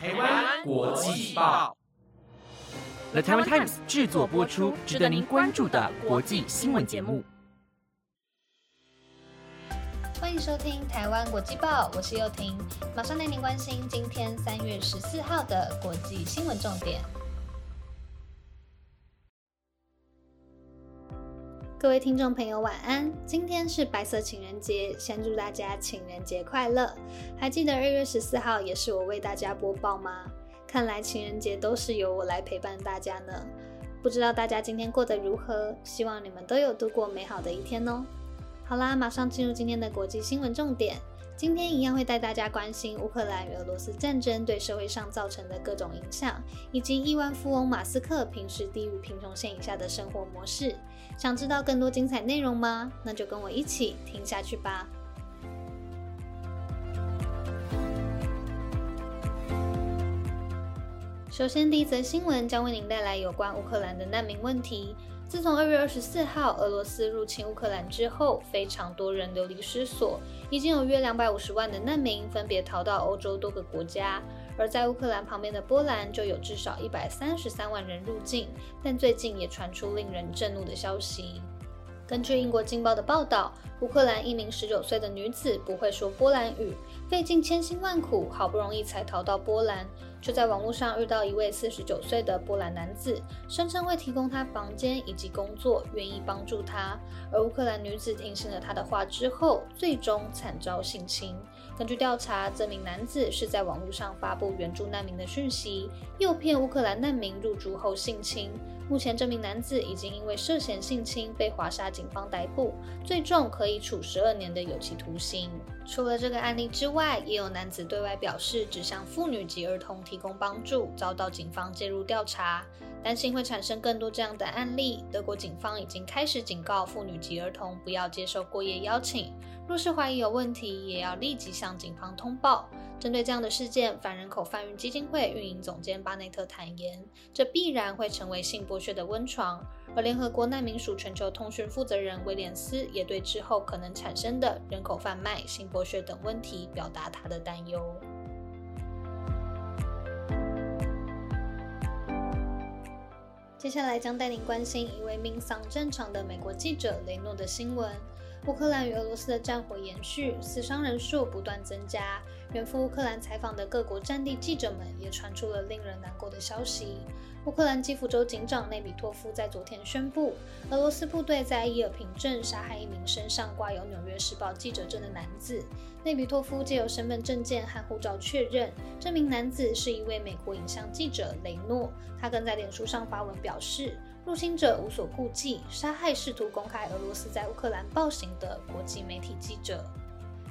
台湾国际报，The Taiwan Times 制作播出，值得您关注的国际新闻节目。欢迎收听台湾国际报，我是幼婷，马上带您关心今天三月十四号的国际新闻重点。各位听众朋友，晚安！今天是白色情人节，先祝大家情人节快乐。还记得二月十四号也是我为大家播报吗？看来情人节都是由我来陪伴大家呢。不知道大家今天过得如何？希望你们都有度过美好的一天哦。好啦，马上进入今天的国际新闻重点。今天一样会带大家关心乌克兰与俄罗斯战争对社会上造成的各种影响，以及亿万富翁马斯克平时低于贫穷线以下的生活模式。想知道更多精彩内容吗？那就跟我一起听下去吧。首先，第一则新闻将为您带来有关乌克兰的难民问题。自从二月二十四号俄罗斯入侵乌克兰之后，非常多人流离失所，已经有约两百五十万的难民分别逃到欧洲多个国家。而在乌克兰旁边的波兰，就有至少一百三十三万人入境。但最近也传出令人震怒的消息。根据英国《镜报》的报道，乌克兰一名十九岁的女子不会说波兰语，费尽千辛万苦，好不容易才逃到波兰。却在网络上遇到一位四十九岁的波兰男子，声称会提供他房间以及工作，愿意帮助他。而乌克兰女子听信了他的话之后，最终惨遭性侵。根据调查，这名男子是在网络上发布援助难民的讯息，诱骗乌克兰难民入住后性侵。目前，这名男子已经因为涉嫌性侵被华沙警方逮捕，最重可以处十二年的有期徒刑。除了这个案例之外，也有男子对外表示只向妇女及儿童提供帮助，遭到警方介入调查。担心会产生更多这样的案例，德国警方已经开始警告妇女及儿童不要接受过夜邀请。若是怀疑有问题，也要立即向警方通报。针对这样的事件，反人口贩运基金会运营总监巴内特坦言，这必然会成为性剥削的温床。而联合国难民署全球通讯负责人威廉斯也对之后可能产生的人口贩卖、性剥削等问题表达他的担忧。接下来将带您关心一位命丧战场的美国记者雷诺的新闻。乌克兰与俄罗斯的战火延续，死伤人数不断增加。远赴乌克兰采访的各国战地记者们也传出了令人难过的消息。乌克兰基辅州警长内比托夫在昨天宣布，俄罗斯部队在伊尔平镇杀害一名身上挂有《纽约时报》记者证的男子。内比托夫借由身份证件和护照确认，这名男子是一位美国影像记者雷诺。他更在脸书上发文表示。入侵者无所顾忌，杀害试图公开俄罗斯在乌克兰暴行的国际媒体记者。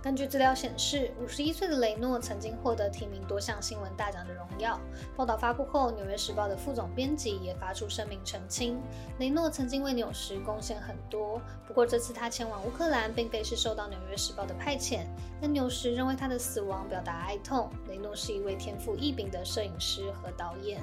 根据资料显示，五十一岁的雷诺曾经获得提名多项新闻大奖的荣耀。报道发布后，《纽约时报》的副总编辑也发出声明澄清，雷诺曾经为纽时贡献很多。不过，这次他前往乌克兰并非是受到《纽约时报》的派遣，但纽时认为他的死亡表达哀痛。雷诺是一位天赋异禀的摄影师和导演。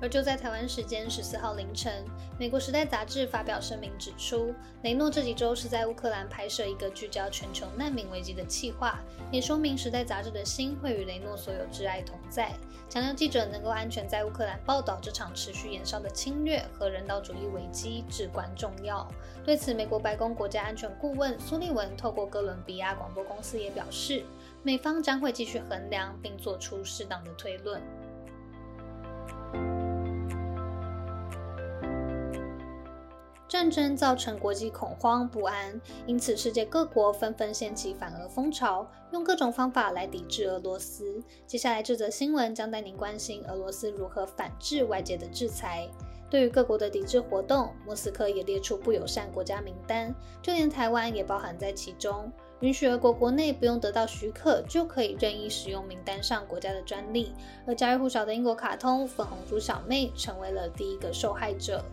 而就在台湾时间十四号凌晨，美国《时代》杂志发表声明指出，雷诺这几周是在乌克兰拍摄一个聚焦全球难民危机的企划，也说明《时代》杂志的心会与雷诺所有挚爱同在，强调记者能够安全在乌克兰报道这场持续延烧的侵略和人道主义危机至关重要。对此，美国白宫国家安全顾问苏利文透过哥伦比亚广播公司也表示，美方将会继续衡量并做出适当的推论。战争造成国际恐慌不安，因此世界各国纷纷掀起反俄风潮，用各种方法来抵制俄罗斯。接下来这则新闻将带您关心俄罗斯如何反制外界的制裁。对于各国的抵制活动，莫斯科也列出不友善国家名单，就连台湾也包含在其中，允许俄国国内不用得到许可就可以任意使用名单上国家的专利。而家喻户晓的英国卡通粉红猪小妹成为了第一个受害者。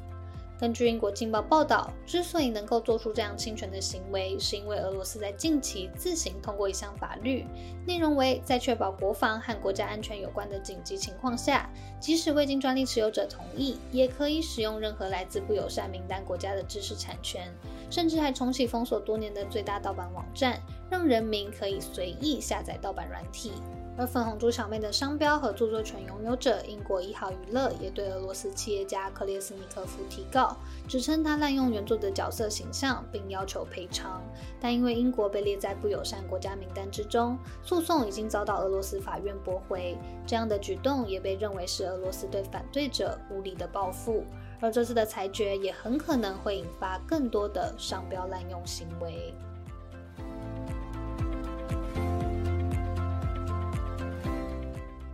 根据英国《镜报》报道，之所以能够做出这样侵权的行为，是因为俄罗斯在近期自行通过一项法律，内容为在确保国防和国家安全有关的紧急情况下，即使未经专利持有者同意，也可以使用任何来自不友善名单国家的知识产权，甚至还重启封锁多年的最大盗版网站，让人民可以随意下载盗版软体。而粉红猪小妹的商标和著作权拥有者英国一号娱乐也对俄罗斯企业家克列斯尼科夫提告，指称他滥用原作的角色形象，并要求赔偿。但因为英国被列在不友善国家名单之中，诉讼已经遭到俄罗斯法院驳回。这样的举动也被认为是俄罗斯对反对者无理的报复。而这次的裁决也很可能会引发更多的商标滥用行为。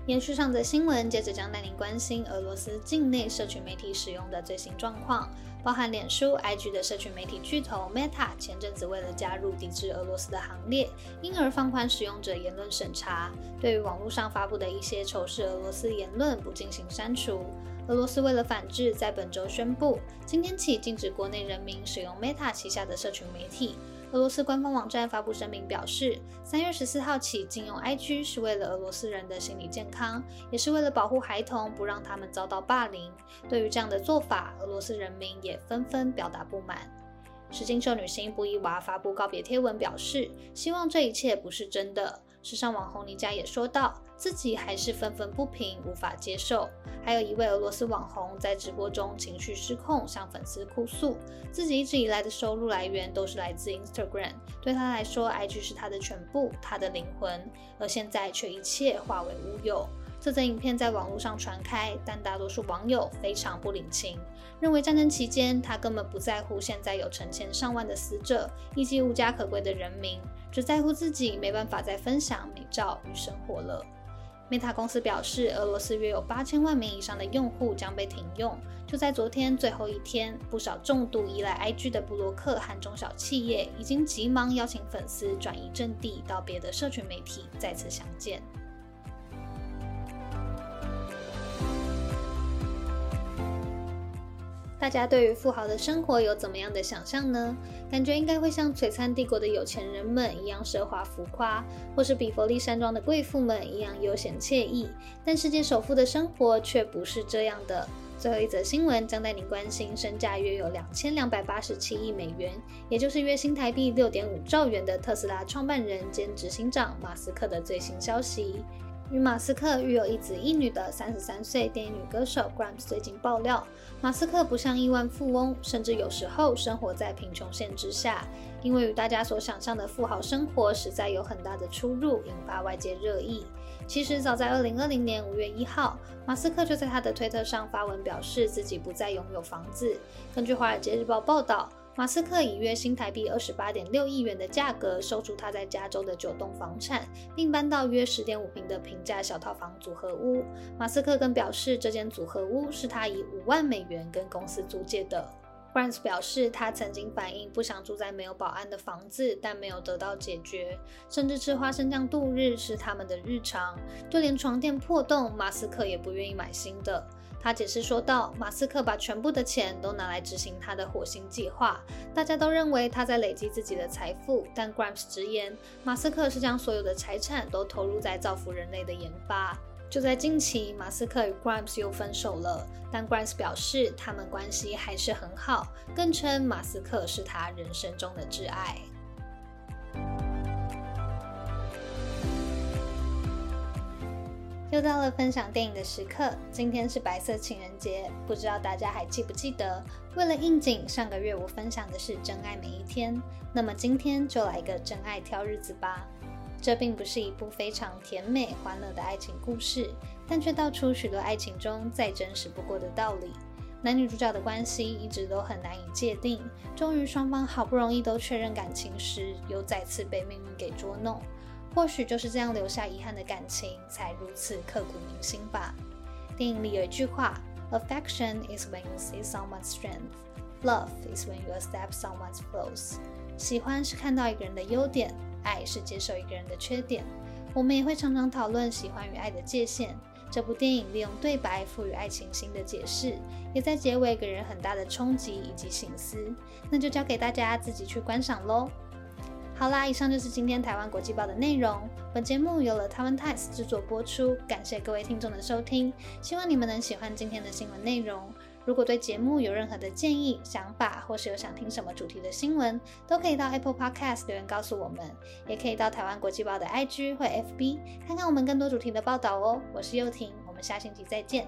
延续上则新闻，接着将带您关心俄罗斯境内社群媒体使用的最新状况，包含脸书、IG 的社群媒体巨头 Meta 前阵子为了加入抵制俄罗斯的行列，因而放宽使用者言论审查，对于网络上发布的一些仇视俄罗斯言论不进行删除。俄罗斯为了反制，在本周宣布，今天起禁止国内人民使用 Meta 旗下的社群媒体。俄罗斯官方网站发布声明表示，三月十四号起禁用 IG 是为了俄罗斯人的心理健康，也是为了保护孩童，不让他们遭到霸凌。对于这样的做法，俄罗斯人民也纷纷表达不满。石金秀女星布依娃发布告别贴文，表示希望这一切不是真的。时尚网红妮佳也说道。自己还是愤愤不平，无法接受。还有一位俄罗斯网红在直播中情绪失控，向粉丝哭诉，自己一直以来的收入来源都是来自 Instagram，对他来说，IG 是他的全部，他的灵魂，而现在却一切化为乌有。这则影片在网络上传开，但大多数网友非常不领情，认为战争期间他根本不在乎现在有成千上万的死者以及无家可归的人民，只在乎自己没办法再分享美照与生活了。Meta 公司表示，俄罗斯约有八千万名以上的用户将被停用。就在昨天最后一天，不少重度依赖 IG 的布洛克和中小企业已经急忙邀请粉丝转移阵地到别的社群媒体再次相见。大家对于富豪的生活有怎么样的想象呢？感觉应该会像璀璨帝国的有钱人们一样奢华浮夸，或是比佛利山庄的贵妇们一样悠闲惬意。但世界首富的生活却不是这样的。最后一则新闻将带您关心身价约有两千两百八十七亿美元，也就是约新台币六点五兆元的特斯拉创办人兼执行长马斯克的最新消息。与马斯克育有一子一女的三十三岁电影女歌手 Grimes 最近爆料，马斯克不像亿万富翁，甚至有时候生活在贫穷线之下，因为与大家所想象的富豪生活实在有很大的出入，引发外界热议。其实早在二零二零年五月一号，马斯克就在他的推特上发文表示自己不再拥有房子。根据《华尔街日报》报道。马斯克以约新台币二十八点六亿元的价格售出他在加州的九栋房产，并搬到约十点五平的平价小套房组合屋。马斯克更表示，这间组合屋是他以五万美元跟公司租借的。Grant 表示，他曾经反映不想住在没有保安的房子，但没有得到解决，甚至吃花生酱度日是他们的日常。就连床垫破洞，马斯克也不愿意买新的。他解释说道：“马斯克把全部的钱都拿来执行他的火星计划，大家都认为他在累积自己的财富，但 Grimes 直言，马斯克是将所有的财产都投入在造福人类的研发。”就在近期，马斯克与 Grimes 又分手了，但 Grimes 表示他们关系还是很好，更称马斯克是他人生中的挚爱。又到了分享电影的时刻，今天是白色情人节，不知道大家还记不记得？为了应景，上个月我分享的是《真爱每一天》，那么今天就来个真爱挑日子吧。这并不是一部非常甜美欢乐的爱情故事，但却道出许多爱情中再真实不过的道理。男女主角的关系一直都很难以界定，终于双方好不容易都确认感情时，又再次被命运给捉弄。或许就是这样留下遗憾的感情，才如此刻骨铭心吧。电影里有一句话：“Affection is when you see someone's strength, love is when you accept someone's flaws。”喜欢是看到一个人的优点，爱是接受一个人的缺点。我们也会常常讨论喜欢与爱的界限。这部电影利用对白赋予爱情新的解释，也在结尾给人很大的冲击以及醒思。那就交给大家自己去观赏喽。好啦，以上就是今天台湾国际报的内容。本节目由了台湾 Times 制作播出，感谢各位听众的收听，希望你们能喜欢今天的新闻内容。如果对节目有任何的建议、想法，或是有想听什么主题的新闻，都可以到 Apple Podcast 留言告诉我们，也可以到台湾国际报的 IG 或 FB 看看我们更多主题的报道哦。我是幼婷，我们下星期再见。